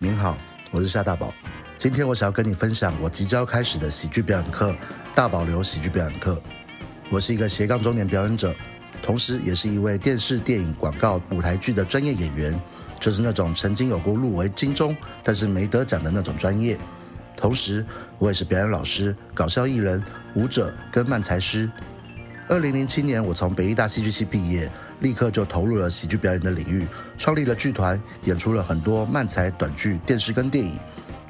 您好，我是夏大宝。今天我想要跟你分享我即将开始的喜剧表演课——大保留喜剧表演课。我是一个斜杠中年表演者，同时也是一位电视、电影、广告、舞台剧的专业演员，就是那种曾经有过入围金钟，但是没得奖的那种专业。同时，我也是表演老师、搞笑艺人、舞者跟漫才师。二零零七年，我从北艺大戏剧系毕业。立刻就投入了喜剧表演的领域，创立了剧团，演出了很多漫才、短剧、电视跟电影。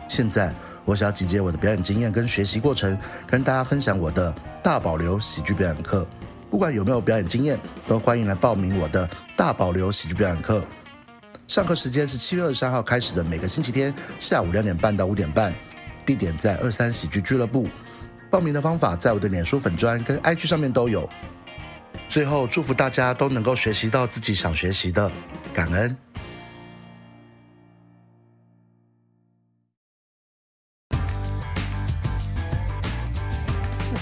现在，我想要集结我的表演经验跟学习过程，跟大家分享我的大保留喜剧表演课。不管有没有表演经验，都欢迎来报名我的大保留喜剧表演课。上课时间是七月二十三号开始的，每个星期天下午两点半到五点半，地点在二三喜剧俱乐部。报名的方法在我的脸书粉砖跟 IG 上面都有。最后，祝福大家都能够学习到自己想学习的，感恩。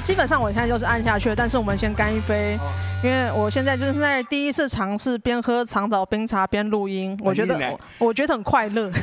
基本上我现在就是按下去，但是我们先干一杯，因为我现在正在第一次尝试边喝长岛冰茶边录音，我觉得我，我觉得很快乐。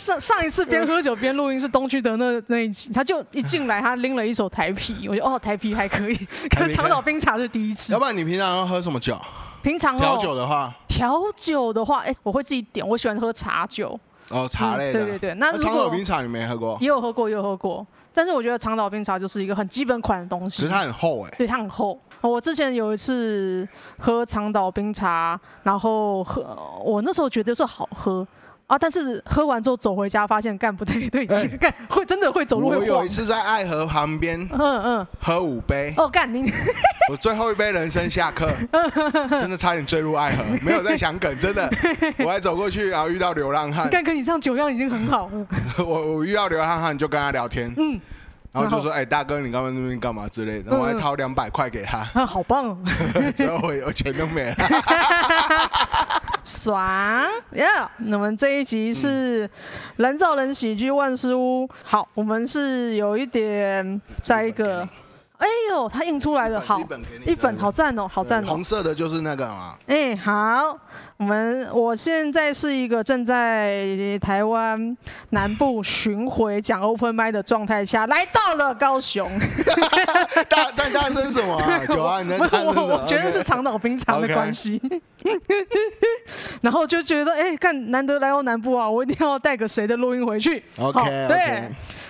上上一次边喝酒边录音是东区的那那一集，他就一进来，他拎了一手台啤，我觉得哦，台啤还可以，可是长岛冰茶是第一次。要不然你平常要喝什么酒？平常调酒的话，调酒的话，哎、欸，我会自己点，我喜欢喝茶酒。哦，茶类的。嗯、对对对，那长岛冰茶你没喝过？也有喝过，也有喝过。但是我觉得长岛冰茶就是一个很基本款的东西。其实它很厚哎、欸。对，它很厚。我之前有一次喝长岛冰茶，然后喝，我那时候觉得是好喝。啊！但是喝完之后走回家，发现干不太对劲，干、欸、会真的会走路会。我有一次在爱河旁边，嗯嗯，喝五杯。哦，干你！我最后一杯人生下课，真的差点坠入爱河，没有在想梗，真的。我还走过去，然后遇到流浪汉。干哥，你这样酒量已经很好了。我我遇到流浪汉就跟他聊天，嗯，然后就说：“哎、欸，大哥，你刚刚那边干嘛之类的？”我还掏两百块给他。啊，好棒哦！最后我有钱都没了。爽呀！Yeah, 那么这一集是人造人喜剧万事屋。好，我们是有一点在一个。哎呦，它印出来了，好，一本，一本好赞哦，好赞哦。红色的就是那个嘛。哎，好，我们我现在是一个正在台湾南部巡回讲 open mic 的状态下，来到了高雄。大在大声什么啊？久安，你在看我我觉得是长岛冰茶的关系。然后就觉得，哎，看难得来到南部啊，我一定要带个谁的录音回去。OK，对。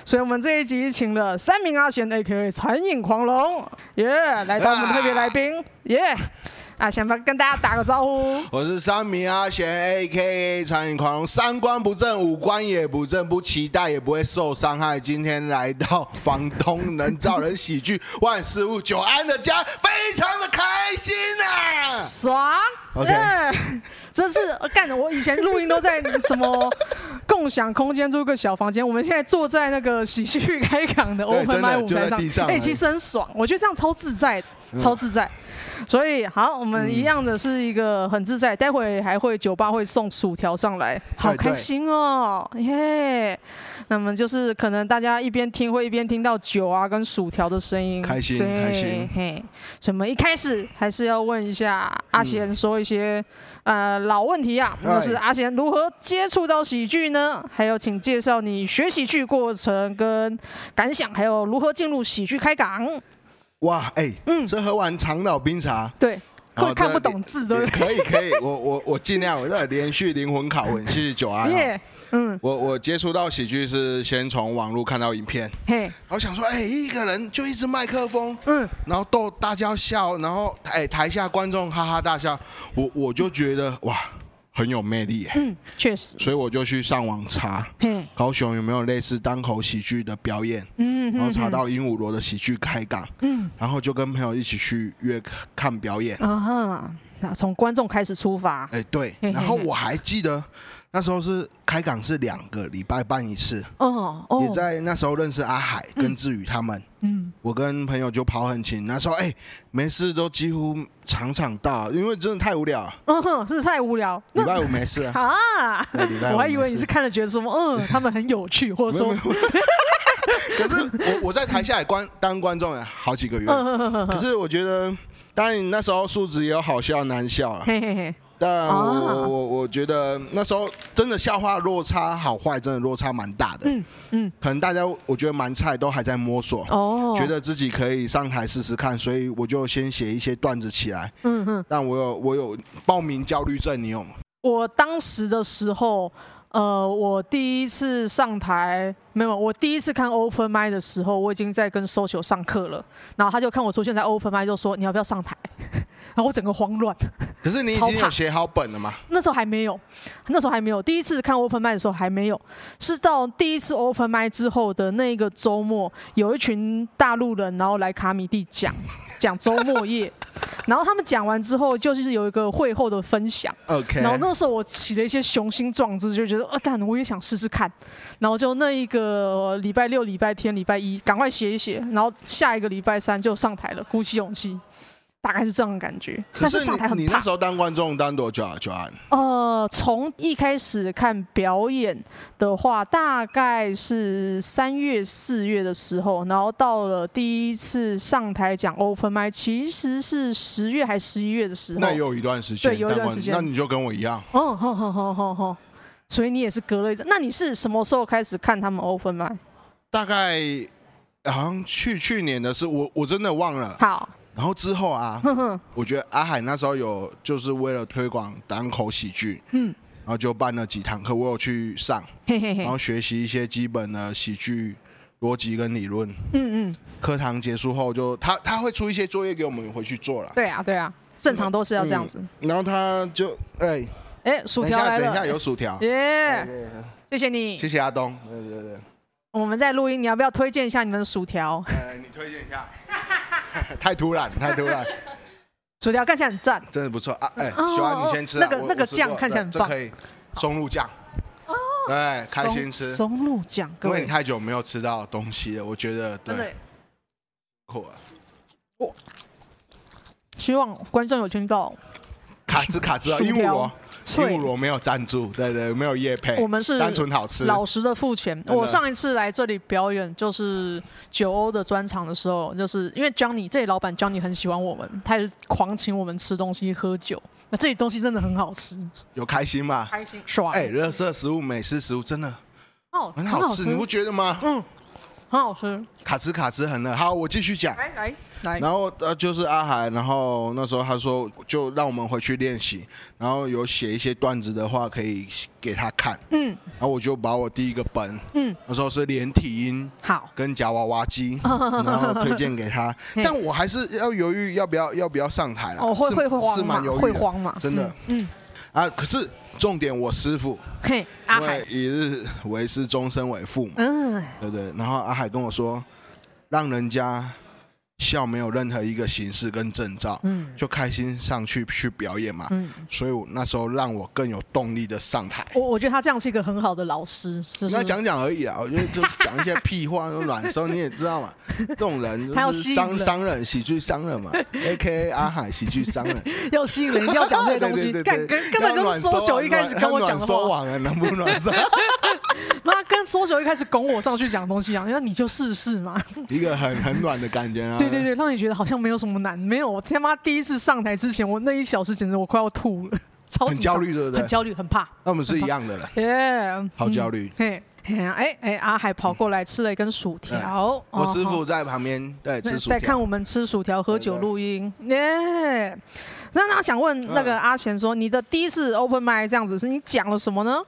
所以，我们这一集请了三名阿贤 A.K.A. 餐饮狂龙，耶、yeah，来到我们特别来宾，耶、yeah，啊，先跟大家打个招呼。我是三名阿贤 A.K.A. 餐饮狂龙，三观不正，五官也不正，不期待也不会受伤害。今天来到房东能造人喜剧 万事屋久安的家，非常的开心啊，爽。OK，这是干的。我以前录音都在什么？共享空间租个小房间，我们现在坐在那个喜剧开港的 open mic 舞台上，哎、欸，其实很爽，我觉得这样超自在，超自在。所以好，我们一样的是一个很自在。待会还会酒吧会送薯条上来，好开心哦，耶！那么就是可能大家一边听会一边听到酒啊跟薯条的声音，开心开心。嘿，什么？一开始还是要问一下阿贤说一些呃老问题啊，就是阿贤如何接触到喜剧呢？还有请介绍你学喜剧过程跟感想，还有如何进入喜剧开港。哇，哎、欸，嗯，这喝完长岛冰茶，对，会看不懂字的，可以可以，我我我尽量，我在连续灵魂拷问，谢谢九安，耶，嗯，我我接触到喜剧是先从网络看到影片，嘿，然后想说，哎、欸，一个人就一支麦克风，嗯，然后逗大家笑，然后哎台下观众哈哈大笑，我我就觉得哇。很有魅力，嗯，确实，所以我就去上网查，高雄有没有类似单口喜剧的表演，嗯，然后查到鹦鹉螺的喜剧开港，嗯，然后就跟朋友一起去约看表演，那从观众开始出发，哎，对，然后我还记得。那时候是开港是两个礼拜办一次，哦，哦，也在那时候认识阿海跟志宇他们，嗯，我跟朋友就跑很勤，那时候哎、欸，没事都几乎场场到，因为真的太无聊，嗯哼，是太无聊，礼拜五没事啊，啊，我还以为你是看了觉得什么，嗯，他们很有趣，或者说，可是我我在台下也观当观众好几个月，可是我觉得，当然你那时候素质也有好笑难笑啊。嘿嘿嘿但我我我觉得那时候真的笑话落差好坏，真的落差蛮大的。嗯嗯，可能大家我觉得蛮菜，都还在摸索。哦，觉得自己可以上台试试看，所以我就先写一些段子起来。嗯哼，但我有我有报名焦虑症，你有吗？我当时的时候。呃，我第一次上台没有，我第一次看 open mic 的时候，我已经在跟 social 上课了，然后他就看我出现在 open mic，就说你要不要上台？然后我整个慌乱。可是你已经有写好本了吗？那时候还没有，那时候还没有。第一次看 open mic 的时候还没有，是到第一次 open mic 之后的那个周末，有一群大陆人，然后来卡米蒂讲讲周末夜。然后他们讲完之后，就是有一个会后的分享。OK。然后那时候我起了一些雄心壮志，就觉得啊，干，我也想试试看。然后就那一个礼拜六、礼拜天、礼拜一，赶快写一写。然后下一个礼拜三就上台了，鼓起勇气。大概是这样的感觉，但是上台很怕。你那时候当观众当多久啊？Joan？呃，从一开始看表演的话，大概是三月、四月的时候，然后到了第一次上台讲 Open Mic，其实是十月还十一月的时候。那也有一段时间，对，有一段时间。那你就跟我一样。哦，好好好好好。所以你也是隔了一阵。那你是什么时候开始看他们 Open Mic？大概好像去去年的是我，我真的忘了。好。然后之后啊，我觉得阿海那时候有就是为了推广单口喜剧，嗯，然后就办了几堂课，我有去上，然后学习一些基本的喜剧逻辑跟理论，嗯嗯。课堂结束后就他他会出一些作业给我们回去做了，对啊对啊，正常都是要这样子。嗯、然后他就哎哎，薯条来了，等一下有薯条，耶，谢谢你，谢谢阿东，对对对。我们在录音，你要不要推荐一下你们的薯条？呃，你推荐一下。太突然，太突然。薯条看起来很赞，真的不错啊！哎，喜欢你先吃。那个那个酱看起来很棒。可以松露酱。哦。对，开心吃。松露酱，因为你太久没有吃到东西了，我觉得对。酷啊！我希望观众有听到。卡兹卡兹啊，鹦鹉螺。鹦鹉螺没有赞助，对对，没有夜配，我们是单纯好吃，老实的付钱。我上一次来这里表演，就是九欧的专场的时候，就是因为 Johnny 这里老板 Johnny 很喜欢我们，他也是狂请我们吃东西喝酒。那这里东西真的很好吃，有开心吗？开心，爽。哎，热色食物、美式食物真的哦，很好吃，你不觉得吗？嗯。很好吃，卡兹卡兹很嫩。好，我继续讲。来来来，然后呃，就是阿海，然后那时候他说，就让我们回去练习，然后有写一些段子的话可以给他看。嗯，然后我就把我第一个本，嗯，那时候是连体音，好，跟夹娃娃机，然后推荐给他，但我还是要犹豫要不要要不要上台了。哦，会会会慌是蛮犹豫会慌嘛，真的。嗯，啊，可是。重点，我师傅，嘿，阿海，一日为师，终身为父嘛，嗯，对不对？然后阿海跟我说，让人家。笑没有任何一个形式跟证照，嗯，就开心上去去表演嘛，嗯，所以我那时候让我更有动力的上台。我我觉得他这样是一个很好的老师，就是。那讲讲而已啊，我觉得就讲一些屁话，软收你也知道嘛，这种人就是商商人，喜剧商人嘛，A K A 阿海喜剧商人，要吸引人，要讲这些东西，根根本就是搜九一开始跟我讲的话，收网啊，能不暖收？那跟搜九一开始拱我上去讲东西一样，那你就试试嘛，一个很很暖的感觉啊。对对对，让你觉得好像没有什么难，没有。我他妈第一次上台之前，我那一小时简直我快要吐了，超很焦虑，对不对？很焦虑，很怕。那我们是一样的了，耶，好焦虑。嘿，哎哎，阿海跑过来吃了一根薯条，我师傅在旁边对吃薯条，在看我们吃薯条、喝酒、录音。耶，那那想问那个阿贤说，你的第一次 open mic 这样子，是你讲了什么呢？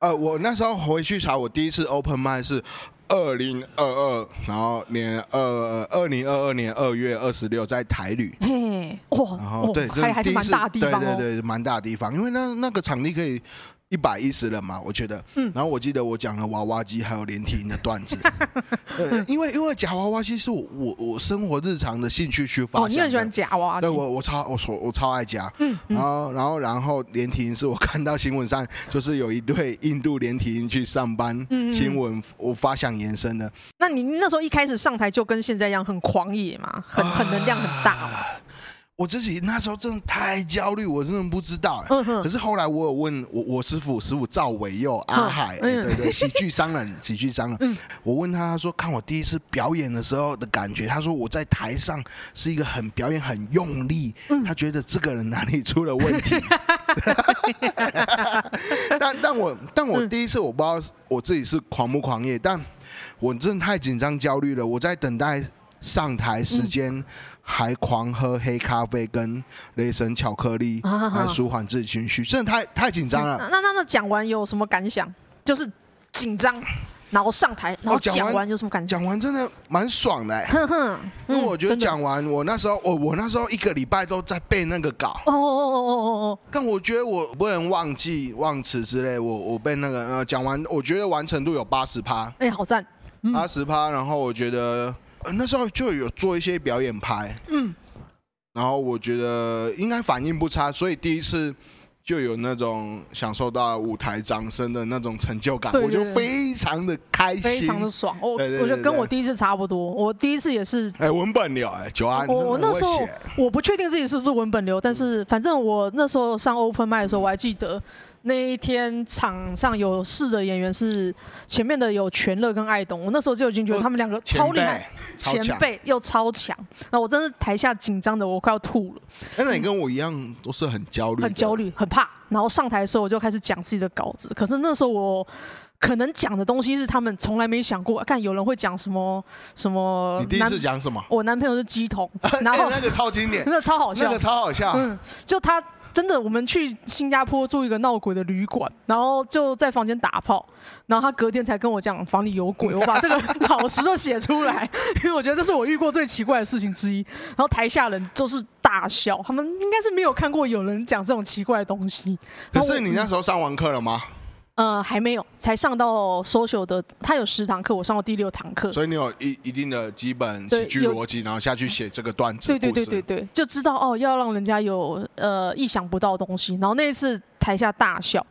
呃，我那时候回去查，我第一次 open mic 是。二零二二，然后年二二零二二年二月二十六在台旅，嘿，哇，然后对，这还是蛮大地方，对对对，蛮大地方，因为那那个场地可以。一百一十人嘛，我觉得。嗯。然后我记得我讲了娃娃机还有连体婴的段子。对，因为因为夹娃娃机是我我我生活日常的兴趣去发。哦，你很喜欢夹娃娃机。对，我我超我我超爱夹。嗯。然后然后然后连体婴是我看到新闻上就是有一对印度连体婴去上班新闻，我发想延伸的。那你那时候一开始上台就跟现在一样很狂野嘛，很很能量很大嘛。我自己那时候真的太焦虑，我真的不知道。嗯、可是后来我有问我我师傅，师傅赵伟佑阿海，嗯、对对，喜剧商人，喜剧商人。嗯、我问他，他说看我第一次表演的时候的感觉，他说我在台上是一个很表演很用力，嗯、他觉得这个人哪里出了问题。但但我但我第一次我不知道我自己是狂不狂野，但我真的太紧张焦虑了。我在等待上台时间。嗯还狂喝黑咖啡跟雷神巧克力，来舒缓自己情绪，真的太太紧张了。那那那讲完有什么感想？就是紧张，然后上台，然后讲完有什么感觉？讲完真的蛮爽的，哼哼。因为我觉得讲完，我那时候，我我那时候一个礼拜都在背那个稿。哦哦哦哦哦哦。但我觉得我不能忘记忘词之类，我我背那个呃讲完，我觉得完成度有八十趴。哎，好赞，八十趴。然后我觉得。那时候就有做一些表演拍，嗯，然后我觉得应该反应不差，所以第一次就有那种享受到舞台掌声的那种成就感，对对对，我就非常的开心，非常的爽。我我觉得跟我第一次差不多，我第一次也是，哎，文本流，哎，九安，我我那时候我不确定自己是不是文本流，但是反正我那时候上 open mic 的时候，我还记得。那一天场上有四的演员是前面的有全乐跟爱董，我那时候就已经觉得他们两个超厉害，前辈又超强，那我真是台下紧张的我快要吐了。那你跟我一样都是很焦虑，很焦虑，很怕。然后上台的时候我就开始讲自己的稿子，可是那时候我可能讲的东西是他们从来没想过，看有人会讲什么什么。你第一次讲什么？我男朋友是鸡桶，然后、欸、那个超经典，那个超好笑，那个超好笑，嗯，就他。真的，我们去新加坡住一个闹鬼的旅馆，然后就在房间打炮，然后他隔天才跟我讲房里有鬼，我把这个老实的写出来，因为我觉得这是我遇过最奇怪的事情之一。然后台下人就是大笑，他们应该是没有看过有人讲这种奇怪的东西。可是你那时候上完课了吗？呃，还没有，才上到 social 的，他有十堂课，我上到第六堂课，所以你有一一定的基本喜剧逻辑，然后下去写这个段子，对对对对对，就知道哦，要让人家有呃意想不到的东西，然后那一次台下大笑，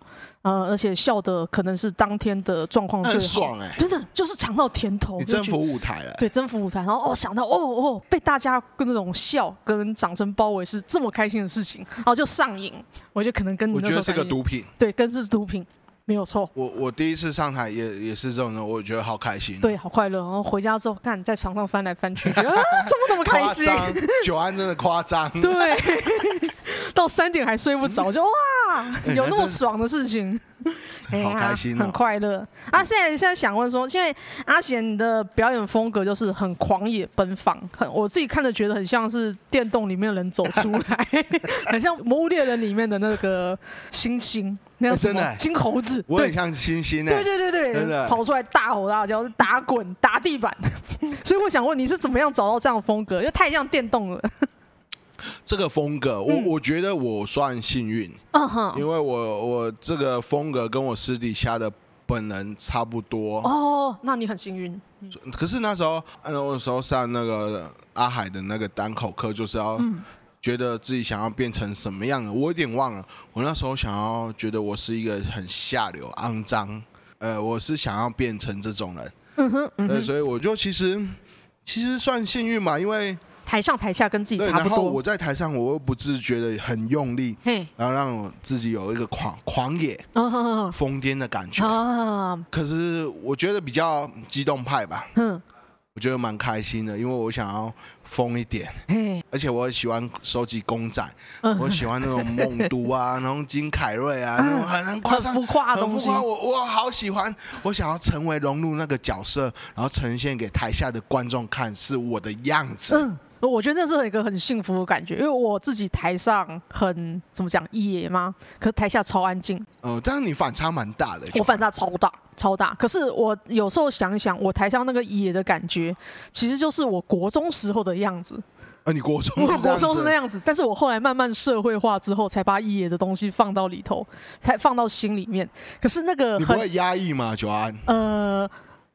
呃，而且笑的可能是当天的状况最很爽哎、欸，真的就是尝到甜头，你征服舞台了，对，征服舞台，然后哦想到哦哦被大家跟那种笑跟掌声包围是这么开心的事情，然后就上瘾，我觉得可能跟你觉得是个毒品，对，跟是毒品。没有错，我我第一次上台也也是这种人，我觉得好开心，对，好快乐。然后回家之后，看在床上翻来翻去，啊，怎么那么开心？九安真的夸张，对，到三点还睡不着，就哇，有那么爽的事情。好开心，很快乐啊！现在现在想问说，因为阿贤的表演风格就是很狂野奔放，很我自己看着觉得很像是电动里面的人走出来，很像《魔物猎人》里面的那个猩猩，那样什么？金猴子，我很像猩猩，对对对对，真的。跑出来大吼大叫，打滚打地板，所以我想问你是怎么样找到这样的风格？因为太像电动了。这个风格，我我觉得我算幸运，嗯、因为我我这个风格跟我私底下的本人差不多。哦，那你很幸运。可是那时候，那时候上那个阿海的那个单口课，就是要觉得自己想要变成什么样的，我有点忘了。我那时候想要觉得我是一个很下流、肮脏，呃，我是想要变成这种人。嗯哼，嗯哼，所以我就其实其实算幸运嘛，因为。台上台下跟自己差不多。然后我在台上，我又不自觉的很用力，然后让我自己有一个狂狂野、疯癫的感觉。可是我觉得比较激动派吧。我觉得蛮开心的，因为我想要疯一点。而且我喜欢收集公仔，我喜欢那种梦都啊，然后金凯瑞啊，那种很很夸张、很浮夸的东西。我我好喜欢，我想要成为融入那个角色，然后呈现给台下的观众看，是我的样子。我觉得这是一个很幸福的感觉，因为我自己台上很怎么讲野吗？可是台下超安静。嗯、呃，但是你反差蛮大的。我反差超大，超大。可是我有时候想一想，我台上那个野的感觉，其实就是我国中时候的样子。啊，你国中？我国中是那样子，但是我后来慢慢社会化之后，才把野的东西放到里头，才放到心里面。可是那个你不会压抑吗，九安？呃。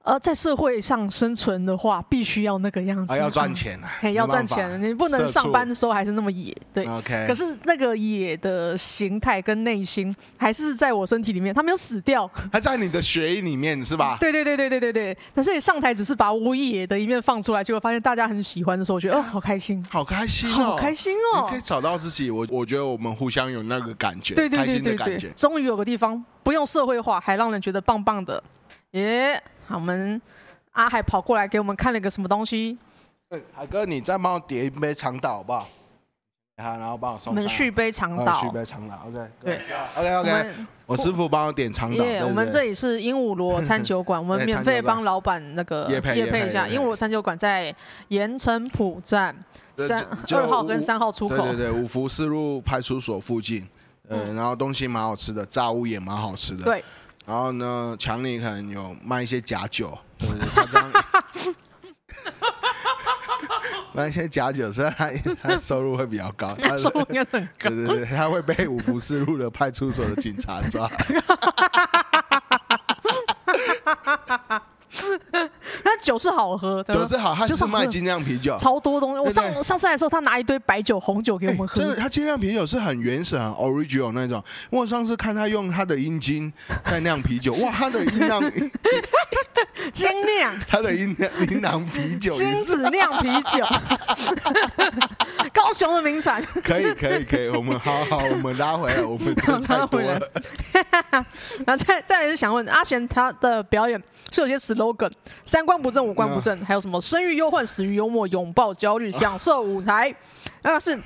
呃，在社会上生存的话，必须要那个样子，啊、要赚钱啊，要赚钱，你不能上班的时候还是那么野，对。OK。可是那个野的形态跟内心还是在我身体里面，他没有死掉，还在你的血液里面是吧？对对对对对对对。那所以上台只是把我野的一面放出来，结果发现大家很喜欢的时候，我觉得哦，好开心，好开心，好开心哦。你可以找到自己，我我觉得我们互相有那个感觉，对对对对对，开心的感觉。终于有个地方不用社会化，还让人觉得棒棒的，耶！好，我们。阿海跑过来给我们看了个什么东西？海哥，你再帮我点一杯长岛好不好？好然后帮我送。我们续杯长岛。续杯长岛，OK。对，OK OK。我师傅帮我点长岛。我们这里是鹦鹉螺餐酒馆，我们免费帮老板那个业配一下。鹦鹉螺餐酒馆在盐城浦站三二号跟三号出口。对对对，五福四路派出所附近。嗯，然后东西蛮好吃的，炸物也蛮好吃的。对。然后呢，强尼可能有卖一些假酒。对对对，他这样，那些假酒，所以他他收入会比较高，他 收入应该很高。对对对，他会被五福四路的派出所的警察抓。他酒是好喝，酒是好，他是卖精酿啤酒，超多东西。我上上次来的时候，他拿一堆白酒、红酒给我们喝。真的，他精酿啤酒是很原始、很 original 那种。我上次看他用他的阴茎在酿啤酒，哇，他的阴囊 精酿，他的阴酿阴酿啤酒，精子酿啤酒，高雄的名产。可以，可以，可以，我们好好，我们拉回来，我们拉回来。然后再再来是想问阿贤，他的表演是有些 slogan，三观不正，五官不正，还有什么生于忧患，死于幽默，拥抱焦虑，享受舞台，那是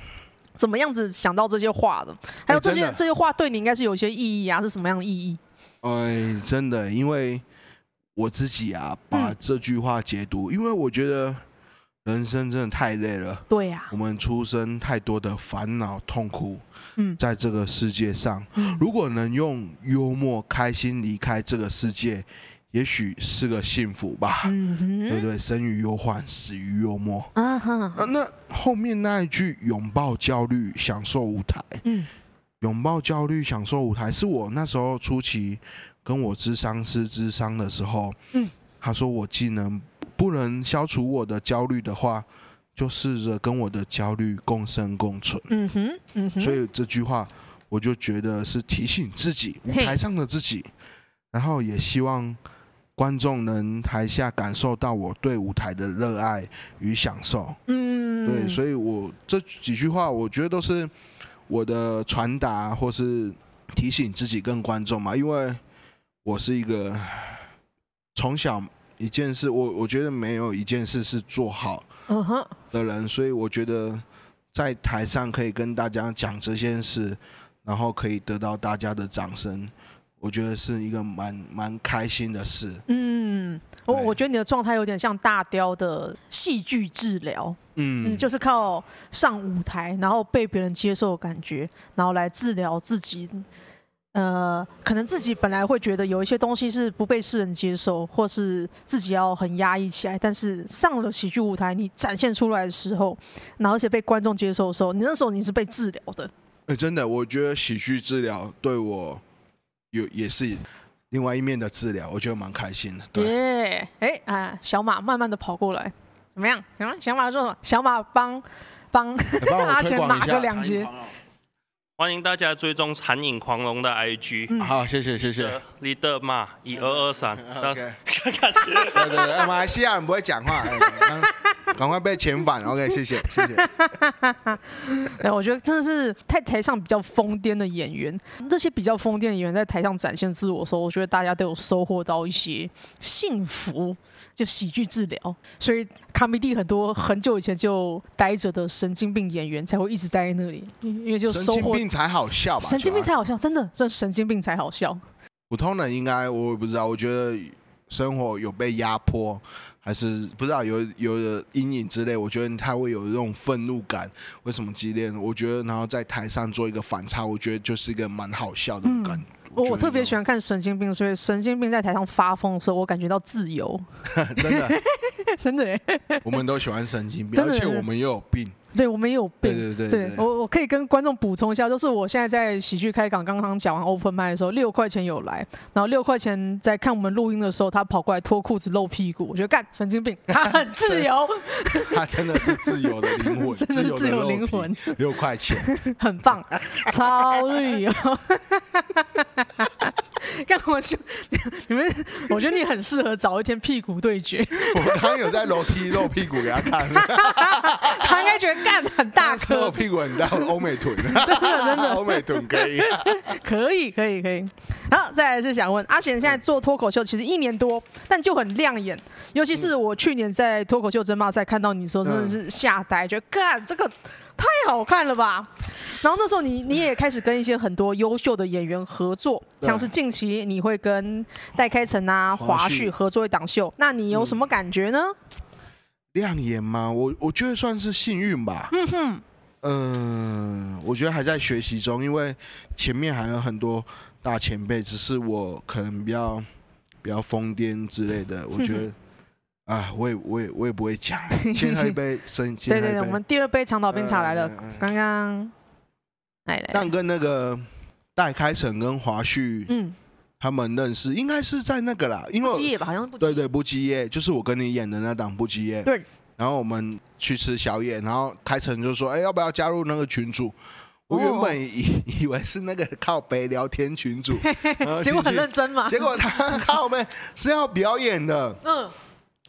怎么样子想到这些话的？还有这些这些话对你应该是有一些意义啊？是什么样的意义？哎，真的，因为我自己啊，把这句话解读，因为我觉得人生真的太累了。对呀，我们出生太多的烦恼痛苦，嗯，在这个世界上，如果能用幽默开心离开这个世界。也许是个幸福吧，嗯、对不对？生于忧患，死于幽默。啊哈啊，那后面那一句“拥抱焦虑，享受舞台”，嗯，拥抱焦虑，享受舞台，是我那时候初期跟我智商师智商的时候，嗯，他说我既能不能消除我的焦虑的话，就试着跟我的焦虑共生共存。嗯哼，嗯哼，所以这句话我就觉得是提醒自己，舞台上的自己，然后也希望。观众能台下感受到我对舞台的热爱与享受，嗯，对，所以我这几句话，我觉得都是我的传达，或是提醒自己跟观众嘛。因为我是一个从小一件事，我我觉得没有一件事是做好的人，所以我觉得在台上可以跟大家讲这件事，然后可以得到大家的掌声。我觉得是一个蛮蛮开心的事。嗯，我我觉得你的状态有点像大雕的戏剧治疗。嗯，你就是靠上舞台，然后被别人接受的感觉，然后来治疗自己。呃，可能自己本来会觉得有一些东西是不被世人接受，或是自己要很压抑起来，但是上了喜剧舞台，你展现出来的时候，然后而且被观众接受的时候，你那时候你是被治疗的。哎、欸，真的，我觉得喜剧治疗对我。有也是另外一面的治疗，我觉得蛮开心的。对，哎、yeah, 啊，小马慢慢的跑过来，怎么样？什么？小马说：“小马帮帮 阿贤打个两节。”欢迎大家追踪《残影狂龙》的 IG。嗯、好，谢谢谢谢。Leader 马一二二三。OK。对对对，马来西亚人不会讲话。赶快被遣返，OK，谢谢，谢谢。哎，我觉得真的是在台上比较疯癫的演员，这些比较疯癫的演员在台上展现自我的时候，我觉得大家都有收获到一些幸福，就喜剧治疗。所以卡米蒂很多很久以前就待着的神经病演员才会一直待在那里，因为就收获。才好笑吧？神经病才好笑，真的，这神经病才好笑。普通人应该我也不知道，我觉得生活有被压迫。还是不知道有有的阴影之类，我觉得他会有这种愤怒感，为什么激烈？我觉得然后在台上做一个反差，我觉得就是一个蛮好笑的感觉。嗯、我我特别喜欢看神经病，所以神经病在台上发疯的时候，我感觉到自由。真的，真的，我们都喜欢神经病，而且我们又有病。对，我们也有病。对对对，对，我我可以跟观众补充一下，就是我现在在喜剧开港刚刚讲完 open mic 的时候，六块钱有来，然后六块钱在看我们录音的时候，他跑过来脱裤子露屁股，我觉得干神经病，他很自由，他真的是自由的灵魂，真的自由灵魂，六块钱，很棒，超绿哦。干我就你们，我觉得你很适合找一天屁股对决。我刚刚有在楼梯露屁股给他看，他应该觉得干很大颗，露屁股很大，欧美臀，真的真的欧美臀可以，可以可以可以。好，再来是想问阿贤，现在做脱口秀其实一年多，但就很亮眼，尤其是我去年在脱口秀争霸赛看到你的时候，真的是吓呆，觉得干这个。太好看了吧！然后那时候你你也开始跟一些很多优秀的演员合作，像是近期你会跟戴开成啊、华旭合作一档秀，那你有什么感觉呢？亮眼吗？我我觉得算是幸运吧。嗯哼，嗯、呃，我觉得还在学习中，因为前面还有很多大前辈，只是我可能比较比较疯癫之类的，我觉得。啊，我也我也我也不会讲。先喝一杯，先对对对，我们第二杯长岛冰茶来了。刚刚来来，但跟那个戴开成跟华旭，嗯，他们认识应该是在那个啦，因为不羁吧，好像不对对不羁，就是我跟你演的那档不羁。对。然后我们去吃宵夜，然后开成就说：“哎，要不要加入那个群组？”我原本以 以为是那个靠北聊天群组，结果很认真嘛。结果他靠北是要表演的。嗯。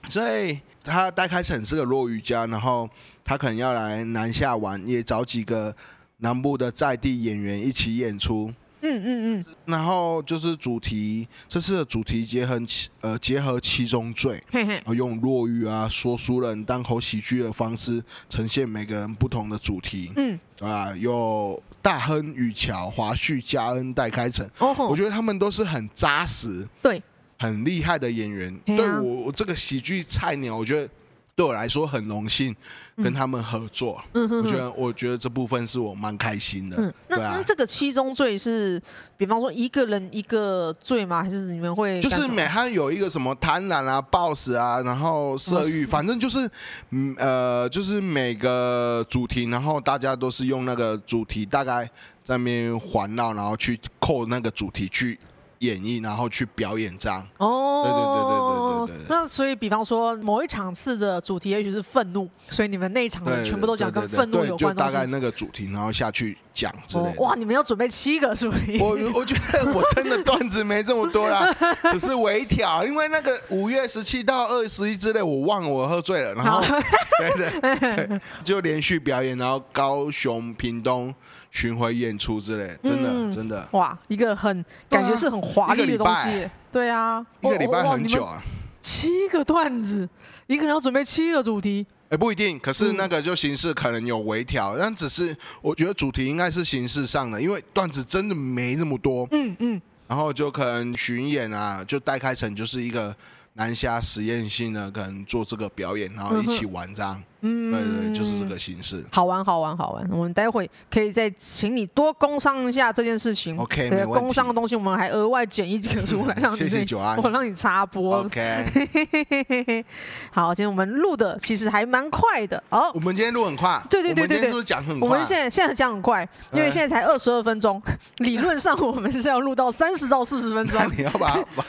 所以他戴开成是个落语家，然后他可能要来南下玩，也找几个南部的在地演员一起演出。嗯嗯嗯。然后就是主题，这次的主题结合呃结合七宗罪，然后用落语啊、说书人、单口喜剧的方式呈现每个人不同的主题。嗯。啊，有大亨、雨桥、华旭、嘉恩、戴开成。哦。我觉得他们都是很扎实。对。很厉害的演员，啊、对我我这个喜剧菜鸟，我觉得对我来说很荣幸跟他们合作。嗯哼，我觉得我觉得这部分是我蛮开心的。嗯，那啊，那这个七宗罪是，比方说一个人一个罪吗？还是你们会就是每他有一个什么贪婪啊、暴食啊，然后色欲，反正就是嗯呃，就是每个主题，然后大家都是用那个主题大概在那边环绕，然后去扣那个主题去。演绎，然后去表演这样。哦，对对对对对对对。那所以，比方说某一场次的主题也许是愤怒，所以你们那一场的全部都讲跟愤怒有关的。就大概那个主题，然后下去讲之类的。哇，你们要准备七个是不是？我我觉得我真的段子没这么多啦，只是微调，因为那个五月十七到二十一之类，我忘了我喝醉了，然后 对对对，就连续表演，然后高雄、屏东。巡回演出之类，真的、嗯、真的。哇，一个很感觉是很华丽的东西，对啊，一个礼拜很久啊，七个段子，你可能要准备七个主题，哎、欸，不一定，可是那个就形式可能有微调，但只是我觉得主题应该是形式上的，因为段子真的没那么多，嗯嗯，然后就可能巡演啊，就戴开成就是一个南下实验性的，可能做这个表演，然后一起玩这样。嗯嗯，对对，就是这个形式。好玩，好玩，好玩。我们待会可以再请你多工商一下这件事情。OK，没问题。工商的东西我们还额外剪一剪出来，让你谢谢九安，我让你插播。OK。好，今天我们录的其实还蛮快的。哦，我们今天录很快。对对对对对。是不是讲很快？我们现在现在讲很快，因为现在才二十二分钟。理论上我们是要录到三十到四十分钟。那 你要把把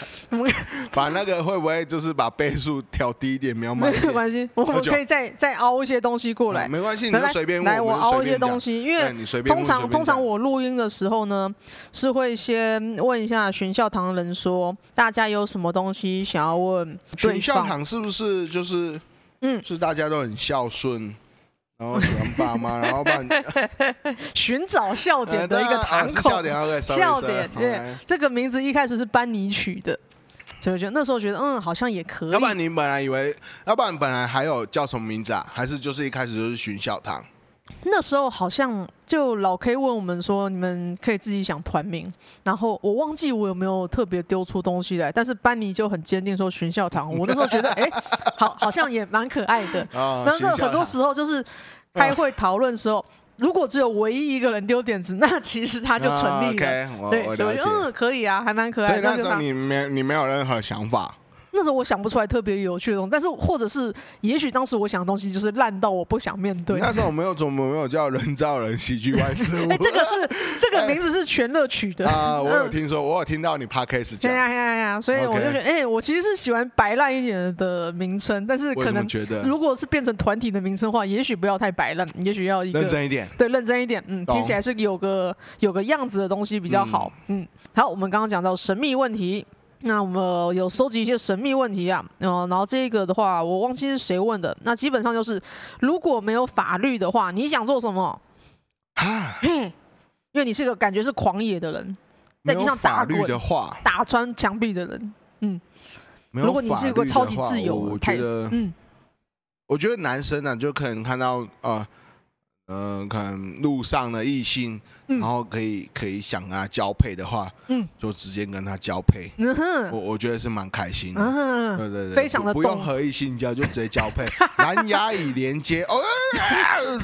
把那个会不会就是把倍数调低一点？没有关系，我们可以再再凹一些东西过。来，没关系，你就随便来，我凹一些东西，因为通常通常我录音的时候呢，是会先问一下巡校堂的人说，大家有什么东西想要问？巡校堂是不是就是嗯，是大家都很孝顺，然后喜欢爸妈，然后帮 寻找笑点的一个堂口，笑点，笑点，对，这个名字一开始是班尼取的。所以我觉得那时候觉得嗯，好像也可以。要不然你本来以为，要不然本来还有叫什么名字啊？还是就是一开始就是巡笑堂？那时候好像就老 K 问我们说，你们可以自己想团名。然后我忘记我有没有特别丢出东西来，但是班尼就很坚定说巡校堂。我那时候觉得哎、欸，好，好像也蛮可爱的。哦、那那很多时候就是开会讨论的时候。哦如果只有唯一一个人丢点子，那其实他就成立了。Oh, okay, 对，我觉得嗯可以啊，还蛮可爱的。所以那时候你没你没有任何想法？那时候我想不出来特别有趣的东西，但是或者是也许当时我想的东西就是烂到我不想面对。那时候我没有怎么没有叫人造人喜剧万事屋？哎，这个是这个名字是全乐取的 啊！我有听说，我有听到你 podcast 讲。对呀呀呀！所以我就觉得，哎，我其实是喜欢白烂一点的名称，但是可能觉得如果是变成团体的名称的话，也许不要太白烂，也许要一个认真一点。对，认真一点，嗯，听起来是有个有个样子的东西比较好。嗯，好，我们刚刚讲到神秘问题。那我们有收集一些神秘问题啊，嗯，然后这个的话我忘记是谁问的。那基本上就是，如果没有法律的话，你想做什么？啊，因为你是个感觉是狂野的人，在地上打滚的话，打穿墙壁的人，嗯，如果你是一个超级自由，我觉得，嗯，我觉得男生呢、啊，就可能看到啊，嗯、呃，可能路上的异性。然后可以可以想跟他交配的话，嗯，就直接跟他交配。嗯哼，我我觉得是蛮开心的。嗯，对对对，非常的不用合意性交就直接交配，蓝牙已连接。哦，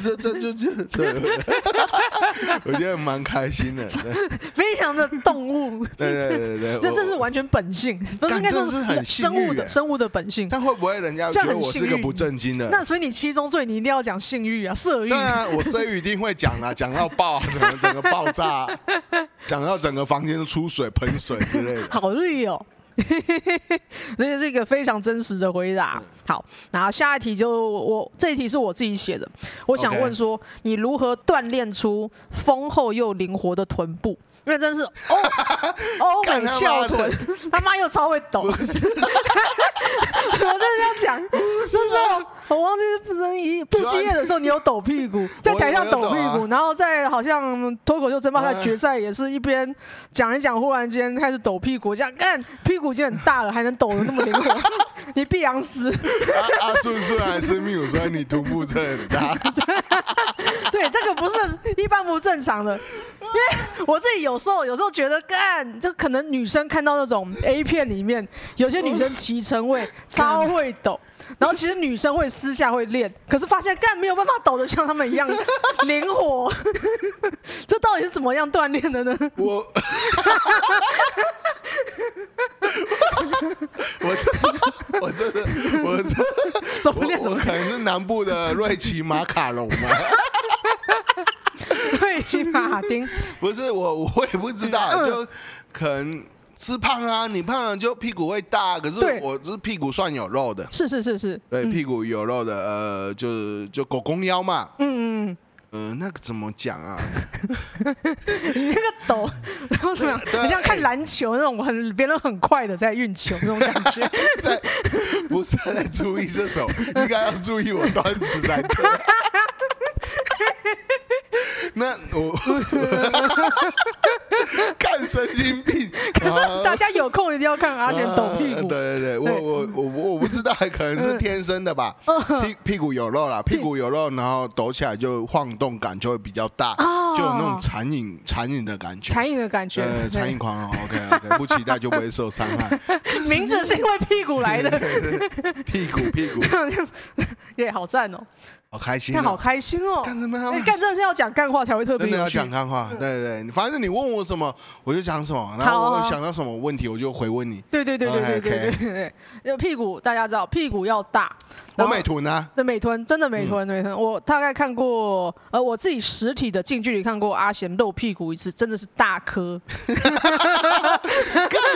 这这就这，对，我觉得蛮开心的。非常的动物。对对对对，那这是完全本性，不是应该说是很生物的生物的本性。但会不会人家觉得我是个不正经的？那所以你七宗罪你一定要讲性欲啊，色欲。对啊，我色欲一定会讲啊，讲到爆啊，怎么怎么。整个爆炸，讲到整个房间都出水、喷水之类的，好绿哦！所以是一个非常真实的回答。好，然后下一题就我这一题是我自己写的，我想问说，你如何锻炼出丰厚又灵活的臀部？因为真是欧欧美翘臀，他妈又超会抖。我真的要讲，是不是？我忘记不能一不激烈的时候，你有抖屁股，在台上抖屁股，然后在好像脱口秀争霸赛决赛也是一边讲一讲，忽然间开始抖屁股，这样看屁股已经很大了，还能抖的那么灵活，你碧昂斯。阿阿顺虽然是秘鲁说你臀部真的很大。对，这个不是一般不正常的，因为我自己有时候有时候觉得干，就可能女生看到那种 A 片里面有些女生骑乘位超会抖。然后其实女生会私下会练，可是发现干没有办法抖得像他们一样灵活，这到底是怎么样锻炼的呢？我，我我真的我真的怎么练？我可能是南部的瑞奇马卡龙嘛？马丁不是我，我也不知道，就可能。吃胖啊，你胖了就屁股会大，可是我就是屁股算有肉的。是是是是，对，屁股有肉的，呃，就就狗公腰嘛。嗯嗯呃，那个怎么讲啊？你 那个抖，然后怎么样？你像看篮球那种很别人很快的在运球那种感觉。对，不是在注意这首，应该要注意我端词才对。那我 看神经病，可是大家有空一定要看阿贤抖屁股。对对对，我我我我不知道，可能是天生的吧。屁屁股有肉啦，屁股有肉，然后抖起来就晃动感就会比较大，就有那种残影残影的感觉。残影的感觉，残影狂哦。OK OK，不期待就不会受伤害。名字是因为屁股来的，屁股屁股，耶，好赞哦。好开心，好开心哦！干什么？干真的是要讲干话才会特别。真的要讲干话，对对对，反正你问我什么，我就讲什么。然后我想到什么问题，我就回问你。对对对对对对对对。屁股大家知道，屁股要大。我美臀啊。对美臀，真的美臀美臀。我大概看过，呃，我自己实体的近距离看过阿贤露屁股一次，真的是大颗。看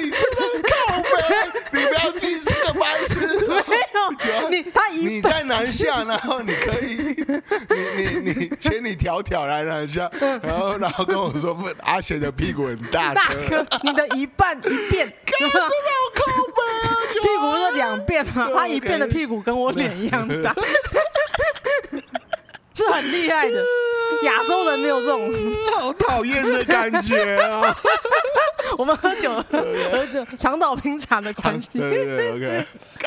你真的靠北，你不要近视的白痴。你他一你在南下，然后你可以。你你你千里迢迢来南下，然后然后跟我说不，阿贤的屁股很大，大哥，你的一半一遍，真的好抠门啊！屁股是两遍嘛，他一遍的屁股跟我脸一样大，是很厉害的。亚洲人没有这种，好讨厌的感觉啊！我们喝酒，喝酒，长岛冰茶的关系。对 对，OK，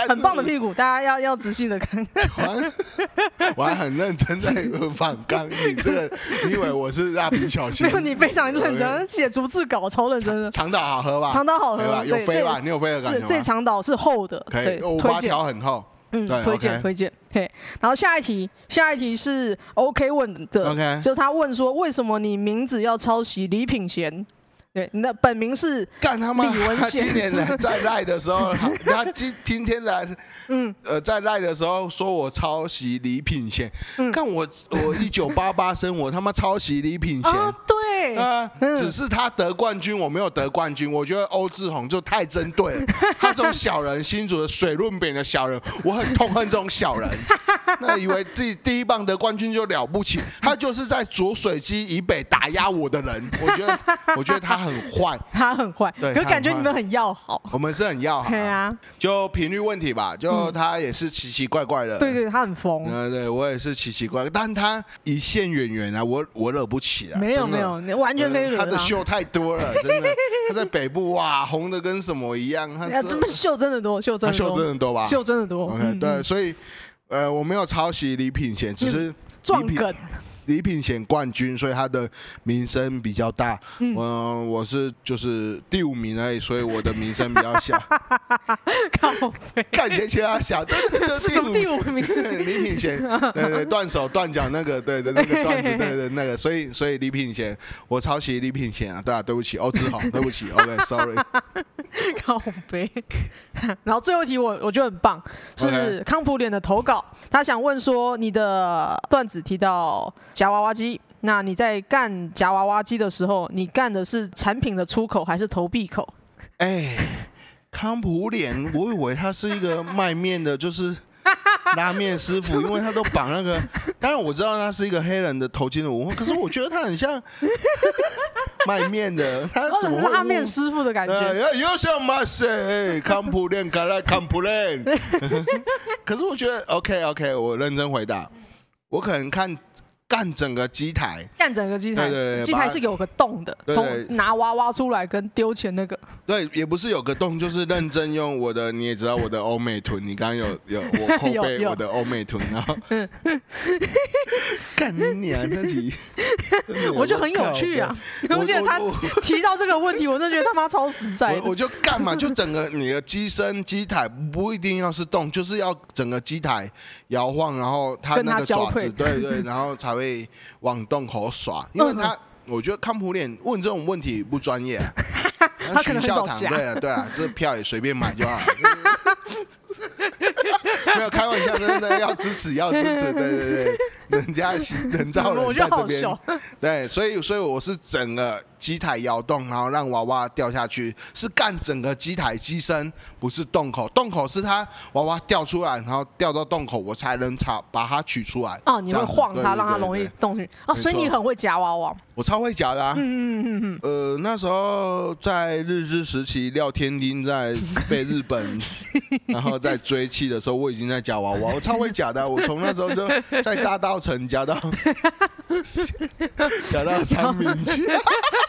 很棒的屁股，大家要要仔细的看。我还很认真在反刚，你这个，你以为我是蜡笔小新？没有，你非常认真，写逐字稿超认真的。长岛好喝吧？长岛好喝吧？有飞吧？你有飞的感觉吗？这长岛是厚的，可以，五八条很厚。嗯，推荐推荐。嘿，然后下一题，下一题是 OK 问的，OK，就是他问说，为什么你名字要抄袭李品贤？对，你的本名是干他妈李文宪。他今年来在赖的时候，他今今天来，嗯，呃，在赖的时候说我抄袭李品贤。看、嗯、我，我一九八八生，我他妈抄袭李品贤。啊，对啊，只是他得冠军，我没有得冠军。我觉得欧志宏就太针对了，他这种小人，新竹的水润饼的小人，我很痛恨这种小人。那以为自己第一棒得冠军就了不起，他就是在浊水溪以北打压我的人。我觉得，我觉得他很坏，他很坏。对，可感觉你们很要好。我们是很要好。对啊，就频率问题吧。就他也是奇奇怪怪的。对对，他很疯。对对，我也是奇奇怪怪，但他一线演员啊，我我惹不起啊。没有没有，你完全可以惹。他的秀太多了，真的。他在北部哇，红的跟什么一样。他这么秀真的多，秀真的多，秀真的多吧？秀真的多。OK，对，所以。呃，我没有抄袭李品贤，只是撞梗。李品险冠军，所以他的名声比较大。嗯，我是就是第五名而已，所以我的名声比较小。靠背，看起来其他小，真的就第五第五名。礼品险，对对，断手断脚那个，对的那个段子，对的那个，所以所以礼品险，我抄袭礼品险啊，对啊，对不起，哦志豪，对不起，OK，Sorry。靠背。然后最后一题我我觉得很棒，是康普脸的投稿，他想问说你的段子提到。夹娃娃机，那你在干夹娃娃机的时候，你干的是产品的出口还是投币口？哎，康普脸，我以为他是一个卖面的，就是拉面师傅，因为他都绑那个。当然我知道他是一个黑人的头巾的文化，可是我觉得他很像 卖面的，他怎么 拉面师傅的感觉？又像马赛康普脸，看来康普脸。可是我觉得 OK OK，我认真回答，我可能看。干整个机台，干整个机台，对对，机台是有个洞的，从拿娃娃出来跟丢钱那个，对，也不是有个洞，就是认真用我的，你也知道我的欧美臀，你刚刚有有我 后背我的欧美臀，然后 干你娘自己，我就很有趣啊，而且他提到这个问题，我真的觉得他妈超实在，我就干嘛，就整个你的机身机台不一定要是洞，就是要整个机台摇晃，然后它那个爪子，对对，然后才。会往洞口耍，因为他，我觉得康普脸问这种问题不专业，他可能很少讲。对啊，对啊，这票也随便买就好。没有开玩笑，真的要支持，要支持。对对对，人家人造人在这边。对，所以所以我是整个。机台摇动，然后让娃娃掉下去，是干整个机台机身，不是洞口。洞口是它娃娃掉出来，然后掉到洞口，我才能插把它取出来。哦，你会晃它，让它容易动去。哦，所以你很会夹娃娃。我超会夹的啊。嗯嗯嗯嗯。呃，那时候在日治时期，廖天丁在被日本然后在追缉的时候，我已经在夹娃娃。我超会夹的，我从那时候就在大道城夹到 夹到三明去。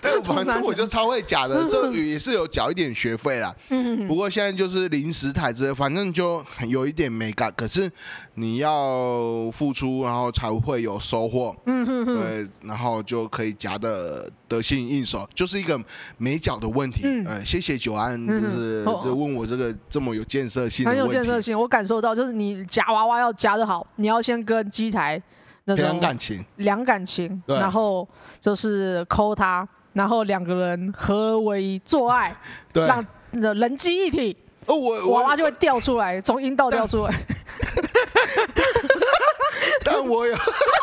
对，反正我就超会夹的，所以也是有缴一点学费啦。不过现在就是临时台子，反正就有一点美感。可是你要付出，然后才会有收获。对，然后就可以夹的得心应手，就是一个美角的问题。呃，谢谢九安，就是就问我这个这么有建设性，很有建设性。我感受到，就是你夹娃娃要夹的好，你要先跟机台。两感情，两感情，然后就是抠他，然后两个人合为做爱，对，让人机一体，哦，我娃娃就会掉出来，从阴道掉出来。但我有，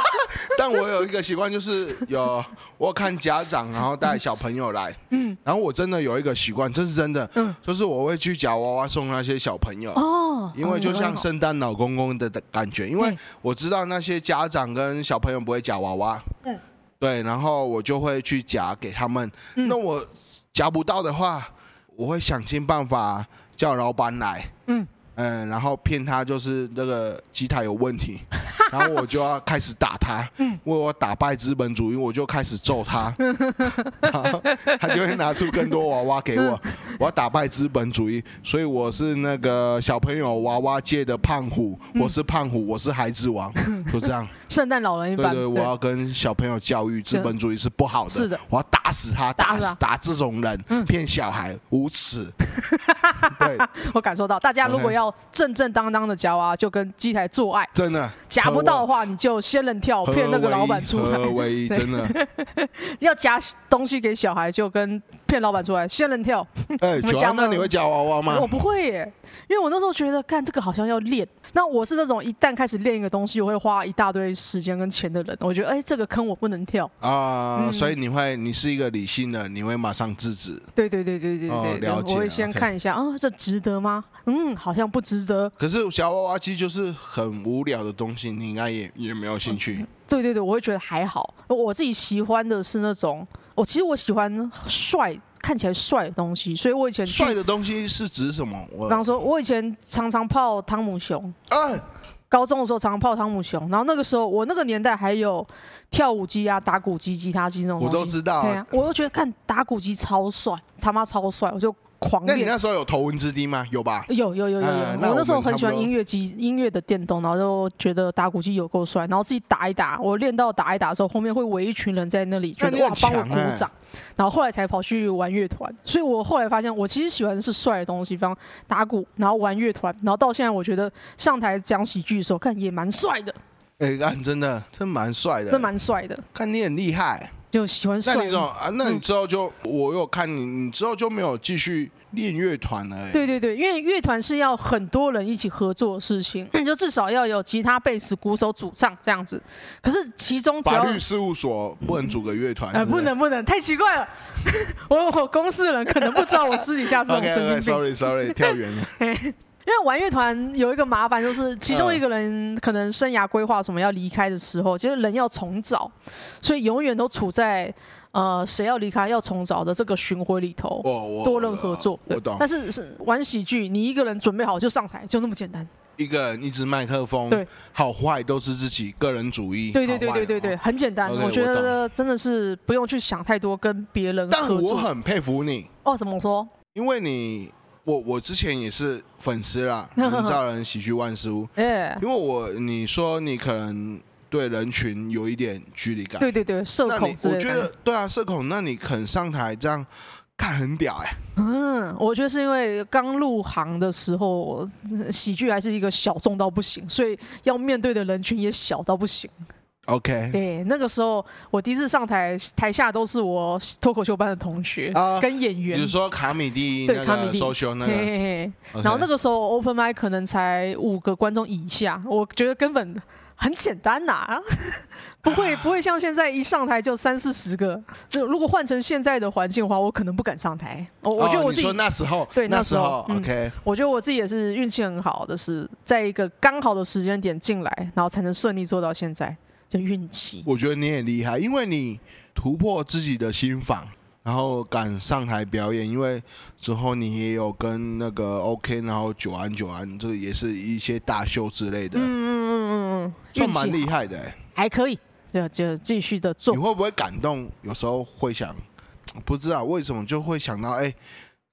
但我有一个习惯，就是有我看家长，然后带小朋友来，嗯，然后我真的有一个习惯，这是真的，嗯，就是我会去夹娃娃送那些小朋友，哦，因为就像圣诞老公公的感觉，因为我知道那些家长跟小朋友不会夹娃娃，嗯，对，然后我就会去夹给他们，那我夹不到的话，我会想尽办法叫老板来，嗯。嗯，然后骗他就是那个机台有问题，然后我就要开始打他，为我打败资本主义，我就开始揍他，他就会拿出更多娃娃给我，我要打败资本主义，所以我是那个小朋友娃娃界的胖虎，嗯、我是胖虎，我是孩子王，就这样。圣诞老人一般。对，对对，我要跟小朋友教育资本主义是不好的。是的，我要打死他，打死打这种人，骗、嗯、小孩无耻。对，我感受到，大家如果要正正当当的夹娃娃，就跟机台做爱。真的。夹不到的话，你就仙人跳骗那个老板出来。真的。要夹东西给小孩，就跟骗老板出来，仙人跳。哎、欸，九安，那你会夹娃娃吗？我不会耶，因为我那时候觉得，干这个好像要练。那我是那种一旦开始练一个东西，我会花一大堆时间跟钱的人。我觉得，哎、欸，这个坑我不能跳啊。所以你会，你是一个理性的，你会马上制止。对对对对对对，哦、了解。我会先看一下，啊、okay 哦，这值得吗？嗯，好像不值得。可是小娃娃机就是很无聊的东西，你应该也也没有兴趣。嗯对对对，我会觉得还好。我自己喜欢的是那种，我其实我喜欢帅，看起来帅的东西。所以我以前帅的东西是指什么？我比方说，我以前常常泡汤姆熊。哎，高中的时候常常泡汤姆熊，然后那个时候我那个年代还有跳舞机啊、打鼓机、吉他机那种东西。我都知道。对啊，我都觉得看打鼓机超帅，他妈超帅，我就。狂那你那时候有头文字 D 吗？有吧？有有有有有。嗯、我那时候很喜欢音乐机、音乐的电动，然后就觉得打鼓机有够帅，然后自己打一打。我练到打一打的时候，后面会围一群人在那里，觉得哇，帮我鼓掌。然后后来才跑去玩乐团。所以我后来发现，我其实喜欢的是帅的东西，比方打鼓，然后玩乐团，然后到现在，我觉得上台讲喜剧的时候，看也蛮帅的。哎、欸，看真的，真蛮帅的，真蛮帅的。看你很厉害，就喜欢帅。那你说啊？那你之后就、嗯、我有看你，你之后就没有继续。练乐团了？对对对，因为乐团是要很多人一起合作的事情，就至少要有吉他、贝斯、鼓手、主唱这样子。可是其中法律事务所不能组个乐团，呃，不能不能，太奇怪了。我我公司的人可能不知道我私底下这种神经病。okay, okay, sorry sorry，跳远了。因为玩乐团有一个麻烦，就是其中一个人可能生涯规划什么要离开的时候，其实人要重找，所以永远都处在。呃，谁要离开要重找的这个巡回里头，多人合作。我懂。但是是玩喜剧，你一个人准备好就上台，就那么简单。一个人一支麦克风，对，好坏都是自己个人主义。对对对对对对，很简单。我觉得真的是不用去想太多，跟别人合作。但我很佩服你。哦，怎么说？因为你，我我之前也是粉丝啦，人造人喜剧万事屋。哎，因为我你说你可能。对人群有一点距离感，对对对，社恐。我觉得对啊，社恐，那你肯上台这样看很屌哎、欸。嗯，我觉得是因为刚入行的时候，喜剧还是一个小众到不行，所以要面对的人群也小到不行。OK，对，那个时候我第一次上台，台下都是我脱口秀班的同学、uh, 跟演员。比如说卡米蒂，对卡米蒂，social 那个。嘿嘿嘿.然后那个时候 open mic 可能才五个观众以下，我觉得根本。很简单呐、啊，不会不会像现在一上台就三四十个。就如果换成现在的环境的话，我可能不敢上台。我我觉得我自己、哦、那时候对那时候，那时候、嗯、OK。我觉得我自己也是运气很好的，是在一个刚好的时间点进来，然后才能顺利做到现在。就运气。我觉得你也厉害，因为你突破自己的心防。然后敢上台表演，因为之后你也有跟那个 OK，然后九安九安，这也是一些大秀之类的，嗯嗯嗯嗯嗯，就蛮厉害的，还可以，对，就继续的做。你会不会感动？有时候会想，不知道为什么就会想到，哎，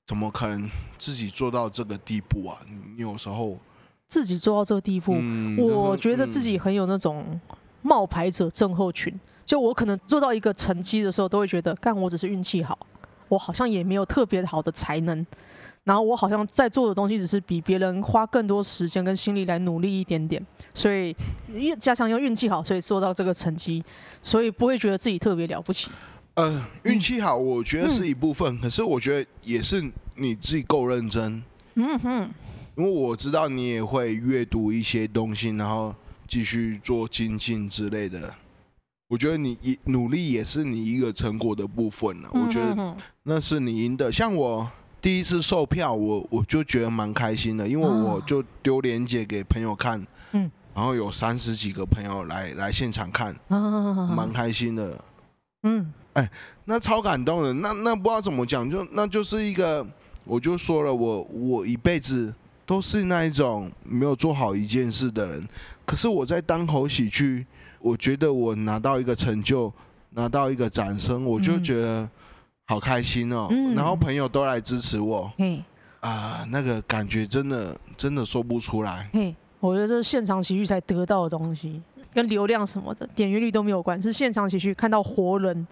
怎么可能自己做到这个地步啊？你有时候自己做到这个地步，嗯、我觉得自己很有那种冒牌者症候群。就我可能做到一个成绩的时候，都会觉得，干我只是运气好，我好像也没有特别好的才能，然后我好像在做的东西只是比别人花更多时间跟心力来努力一点点，所以加上又运气好，所以做到这个成绩，所以不会觉得自己特别了不起。呃，运气好，我觉得是一部分，嗯，可是我觉得也是你自己够认真。嗯哼，因为我知道你也会阅读一些东西，然后继续做精进之类的。我觉得你一努力也是你一个成果的部分了。我觉得那是你赢的。像我第一次售票，我我就觉得蛮开心的，因为我就丢链接给朋友看，嗯，然后有三十几个朋友来来现场看，蛮开心的。嗯，哎，那超感动的。那那不知道怎么讲，就那就是一个，我就说了，我我一辈子都是那一种没有做好一件事的人。可是我在单口喜剧。我觉得我拿到一个成就，拿到一个掌声，我就觉得好开心哦，嗯、然后朋友都来支持我，嘿啊，那个感觉真的真的说不出来。嘿，我觉得这是现场喜剧才得到的东西，跟流量什么的点阅率都没有关，是现场喜剧看到活人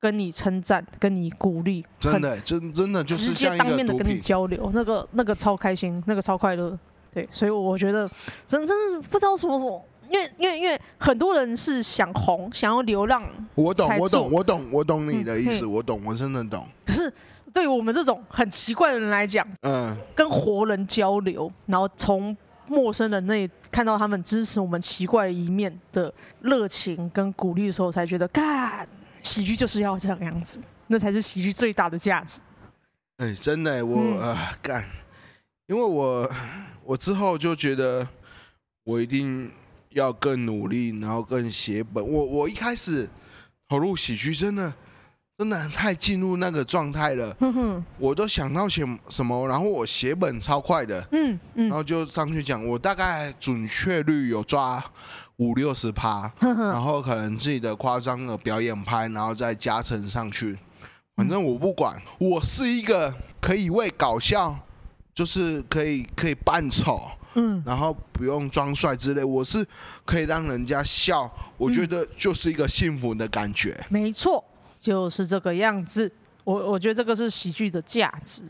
跟你称赞，跟你鼓励，真的真真的就是直接当面的跟你交流，那个那个超开心，那个超快乐。对，所以我觉得真真的不知道什么什么。因为因为因为很多人是想红，想要流浪。我懂，我懂，我懂，我懂你的意思，嗯、我懂，我真的懂。可是对于我们这种很奇怪的人来讲，嗯，跟活人交流，然后从陌生人那里看到他们支持我们奇怪的一面的热情跟鼓励的时候，才觉得，干，喜剧就是要这个样子，那才是喜剧最大的价值。哎、欸，真的，我、嗯、呃干，因为我我之后就觉得我一定。要更努力，然后更写本。我我一开始投入喜剧，真的真的太进入那个状态了。我都想到写什么，然后我写本超快的。嗯嗯，然后就上去讲，我大概准确率有抓五六十趴，然后可能自己的夸张的表演拍，然后再加成上去。反正我不管，我是一个可以为搞笑，就是可以可以扮丑。嗯，然后不用装帅之类，我是可以让人家笑，我觉得就是一个幸福的感觉。嗯、没错，就是这个样子。我我觉得这个是喜剧的价值。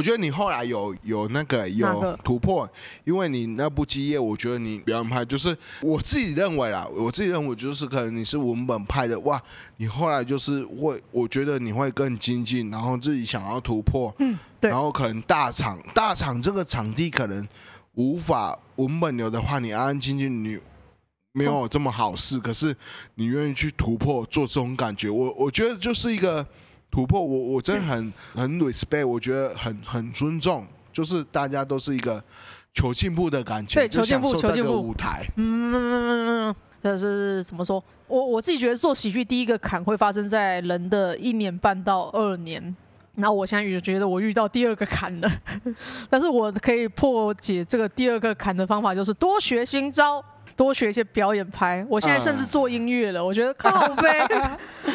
我觉得你后来有有那个有突破，因为你那部基业，我觉得你表演派就是我自己认为啦，我自己认为就是可能你是文本派的哇，你后来就是会，我觉得你会更精进，然后自己想要突破，嗯，对，然后可能大厂大厂这个场地可能。无法文本流的话，你安安静静，你没有这么好事。可是你愿意去突破，做这种感觉，我我觉得就是一个突破。我我真的很 很 respect，我觉得很很尊重，就是大家都是一个求进步的感觉，对，求进步，求进步舞台。嗯，这是怎么说？我我自己觉得做喜剧第一个坎会发生在人的一年半到二年。那我现在也觉得我遇到第二个坎了，但是我可以破解这个第二个坎的方法就是多学新招，多学一些表演拍。我现在甚至做音乐了，我觉得 靠呗，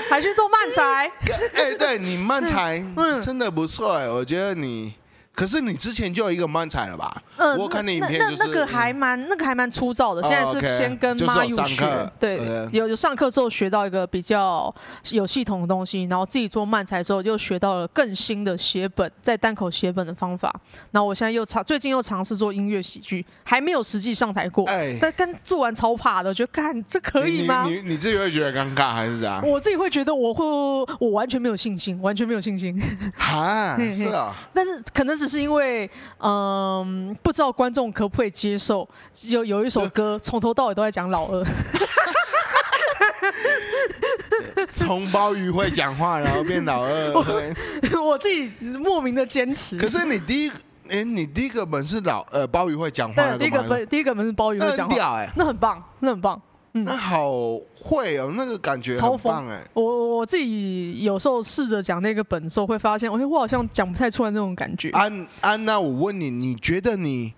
还去做漫才。哎、欸，对你漫才，嗯，真的不错哎，我觉得你。可是你之前就有一个漫才了吧？嗯，我看你影片就是那，那，那个还蛮那个还蛮粗糙的。现在是先跟妈有学，对，有有上课之后学到一个比较有系统的东西，然后自己做漫才之后又学到了更新的写本，在单口写本的方法。然后我现在又尝最近又尝试做音乐喜剧，还没有实际上台过。哎，但刚做完超怕的，我觉得干这可以吗？你你，你自己会觉得尴尬还是啥？我自己会觉得我会 我完全没有信心，完全没有信心。哈，是啊。但是可能是。只是因为，嗯，不知道观众可不可以接受，有有一首歌从头到尾都在讲老二，从鲍鱼会讲话，然后变老二。我，我自己莫名的坚持。可是你第一，哎，你第一个本是老呃鲍鱼会讲话，对，第一个本第一个本是鲍鱼会讲话，哎，那很棒，那很棒。嗯、那好会哦，那个感觉很棒哎！我我自己有时候试着讲那个本的时候，会发现，我我好像讲不太出来那种感觉。安安娜，我问你，你觉得你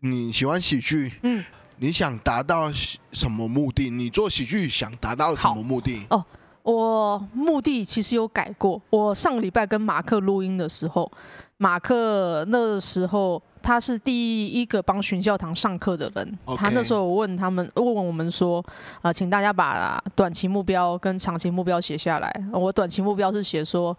你喜欢喜剧？嗯，你想达到什么目的？你做喜剧想达到什么目的？哦，我目的其实有改过。我上个礼拜跟马克录音的时候，马克那时候。他是第一个帮寻教堂上课的人。他那时候问他们，问我们说，啊、呃，请大家把短期目标跟长期目标写下来。我短期目标是写说，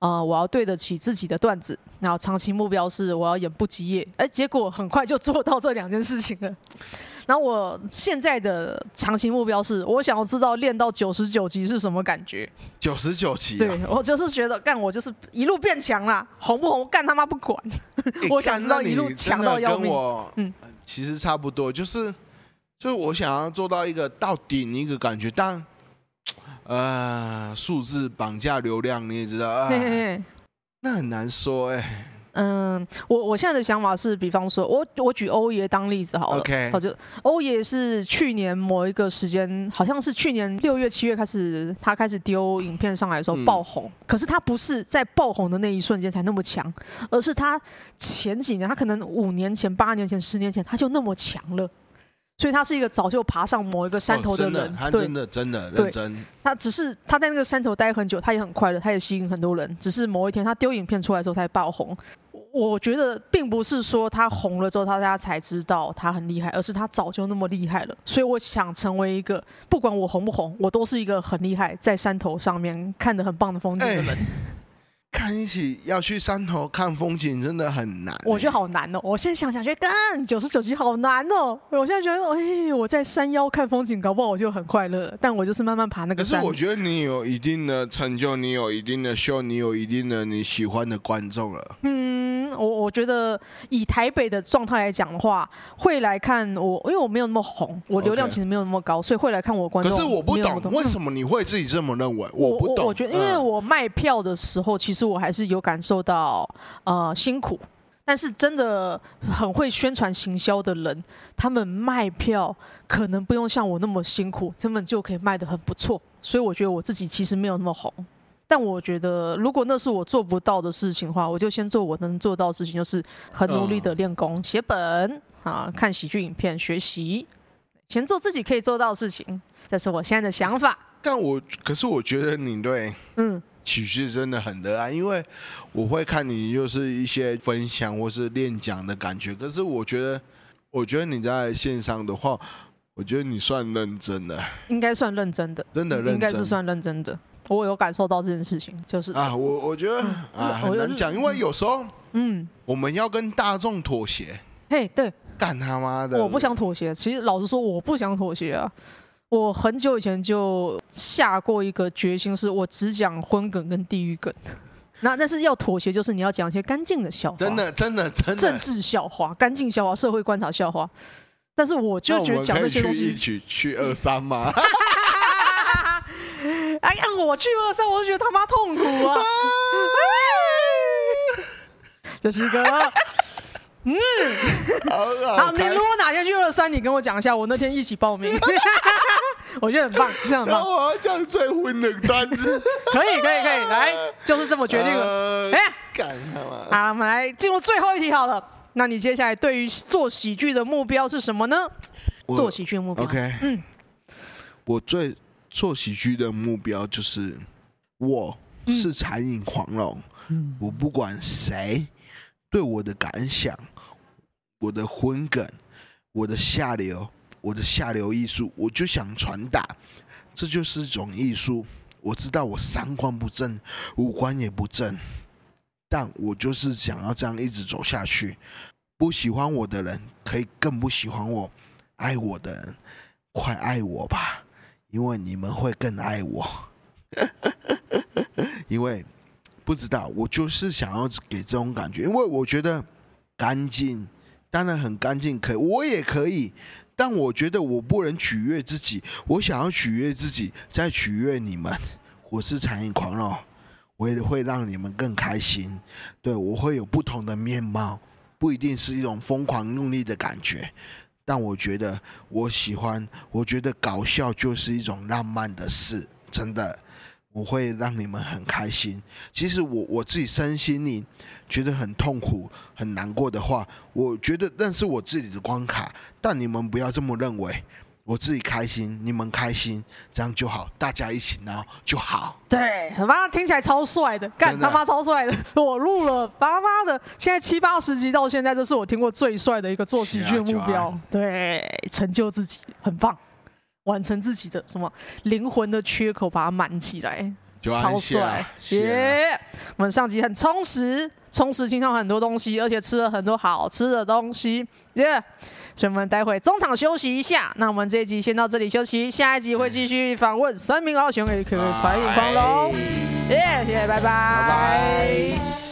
呃，我要对得起自己的段子。然后长期目标是我要演不积业。哎，结果很快就做到这两件事情了。然后我现在的长期目标是，我想要知道练到九十九级是什么感觉。九十九级，对，我就是觉得干，我就是一路变强啦，红不红干他妈不管。欸、我想知道一路强到要命。我嗯，其实差不多，就是就是我想要做到一个到顶一个感觉，但呃，数字绑架流量你也知道啊，嘿嘿嘿，那很难说哎、欸。嗯，我我现在的想法是，比方说，我我举欧爷当例子好了。OK，好，就欧爷是去年某一个时间，好像是去年六月七月开始，他开始丢影片上来的时候爆红。嗯、可是他不是在爆红的那一瞬间才那么强，而是他前几年，他可能五年前、八年前、十年前他就那么强了。所以他是一个早就爬上某一个山头的人，哦、真的，真的，认真。他只是他在那个山头待很久，他也很快乐，他也吸引很多人。只是某一天他丢影片出来之后才爆红。我觉得并不是说他红了之后大家才知道他很厉害，而是他早就那么厉害了。所以我想成为一个不管我红不红，我都是一个很厉害，在山头上面看得很棒的风景的人。看一起要去山头看风景，真的很难。我觉得好难哦！我现在想想，觉得干九十九集好难哦。我现在觉得，哎，我在山腰看风景，搞不好我就很快乐。但我就是慢慢爬那个山。可是我觉得你有一定的成就，你有一定的秀，你有一定的你喜欢的观众了。嗯，我我觉得以台北的状态来讲的话，会来看我，因为我没有那么红，我流量其实没有那么高，所以会来看我观众。可是我不懂为什么你会自己这么认为？我不懂。我觉得，因为我卖票的时候，其实。我还是有感受到呃辛苦，但是真的很会宣传行销的人，他们卖票可能不用像我那么辛苦，他们就可以卖得很不错。所以我觉得我自己其实没有那么红，但我觉得如果那是我做不到的事情的话，我就先做我能做到的事情，就是很努力的练功、写本啊、看喜剧影片、学习，先做自己可以做到的事情。这是我现在的想法。但我可是我觉得你对嗯。喜剧真的很热爱，因为我会看你就是一些分享或是练讲的感觉。可是我觉得，我觉得你在线上的话，我觉得你算认真的，应该算认真的，真的认真，应该是算认真的。我有感受到这件事情，就是啊，我我觉得啊很难讲，因为有时候嗯，我们要跟大众妥协。嘿，对，干他妈的，我不想妥协。其实老实说，我不想妥协啊。我很久以前就下过一个决心，是我只讲荤梗跟地狱梗。那但是要妥协，就是你要讲一些干净的笑话，真的真的真的政治笑话、干净笑话、社会观察笑话。但是我就觉得讲那些东西，一起去二三吗？哎呀，我去二三，我就觉得他妈痛苦啊！这是一个。嗯，好，好，你如果哪天去二三，你跟我讲一下，我那天一起报名，我觉得很棒，这样很棒。那我要讲最混的单子，可以，可以，可以，来，就是这么决定了。哎、呃，干他妈！好，我们来进入最后一题好了。那你接下来对于做喜剧的目标是什么呢？做喜剧的目标，OK，嗯，我最做喜剧的目标就是，我是残影狂龙，嗯、我不管谁对我的感想。我的荤梗，我的下流，我的下流艺术，我就想传达，这就是一种艺术。我知道我三观不正，五官也不正，但我就是想要这样一直走下去。不喜欢我的人可以更不喜欢我，爱我的人快爱我吧，因为你们会更爱我。因为不知道，我就是想要给这种感觉，因为我觉得干净。当然很干净，可以，我也可以，但我觉得我不能取悦自己，我想要取悦自己，再取悦你们。我是残影狂哦，我也会让你们更开心。对，我会有不同的面貌，不一定是一种疯狂用力的感觉，但我觉得我喜欢，我觉得搞笑就是一种浪漫的事，真的。我会让你们很开心。其实我我自己身心里觉得很痛苦、很难过的话，我觉得那是我自己的关卡。但你们不要这么认为，我自己开心，你们开心，这样就好，大家一起闹就好。对，他妈听起来超帅的，干他妈超帅的！我录了他妈的，现在七八十集到现在，这是我听过最帅的一个做喜剧的目标。对，成就自己，很棒。完成自己的什么灵魂的缺口，把它满起来，超帅！耶！我们上集很充实，充实听到很多东西，而且吃了很多好吃的东西，耶！所以我们待会中场休息一下。那我们这一集先到这里休息，下一集会继续访问三名敖雄，也可以残影狂龙。耶！谢谢，拜拜。拜拜。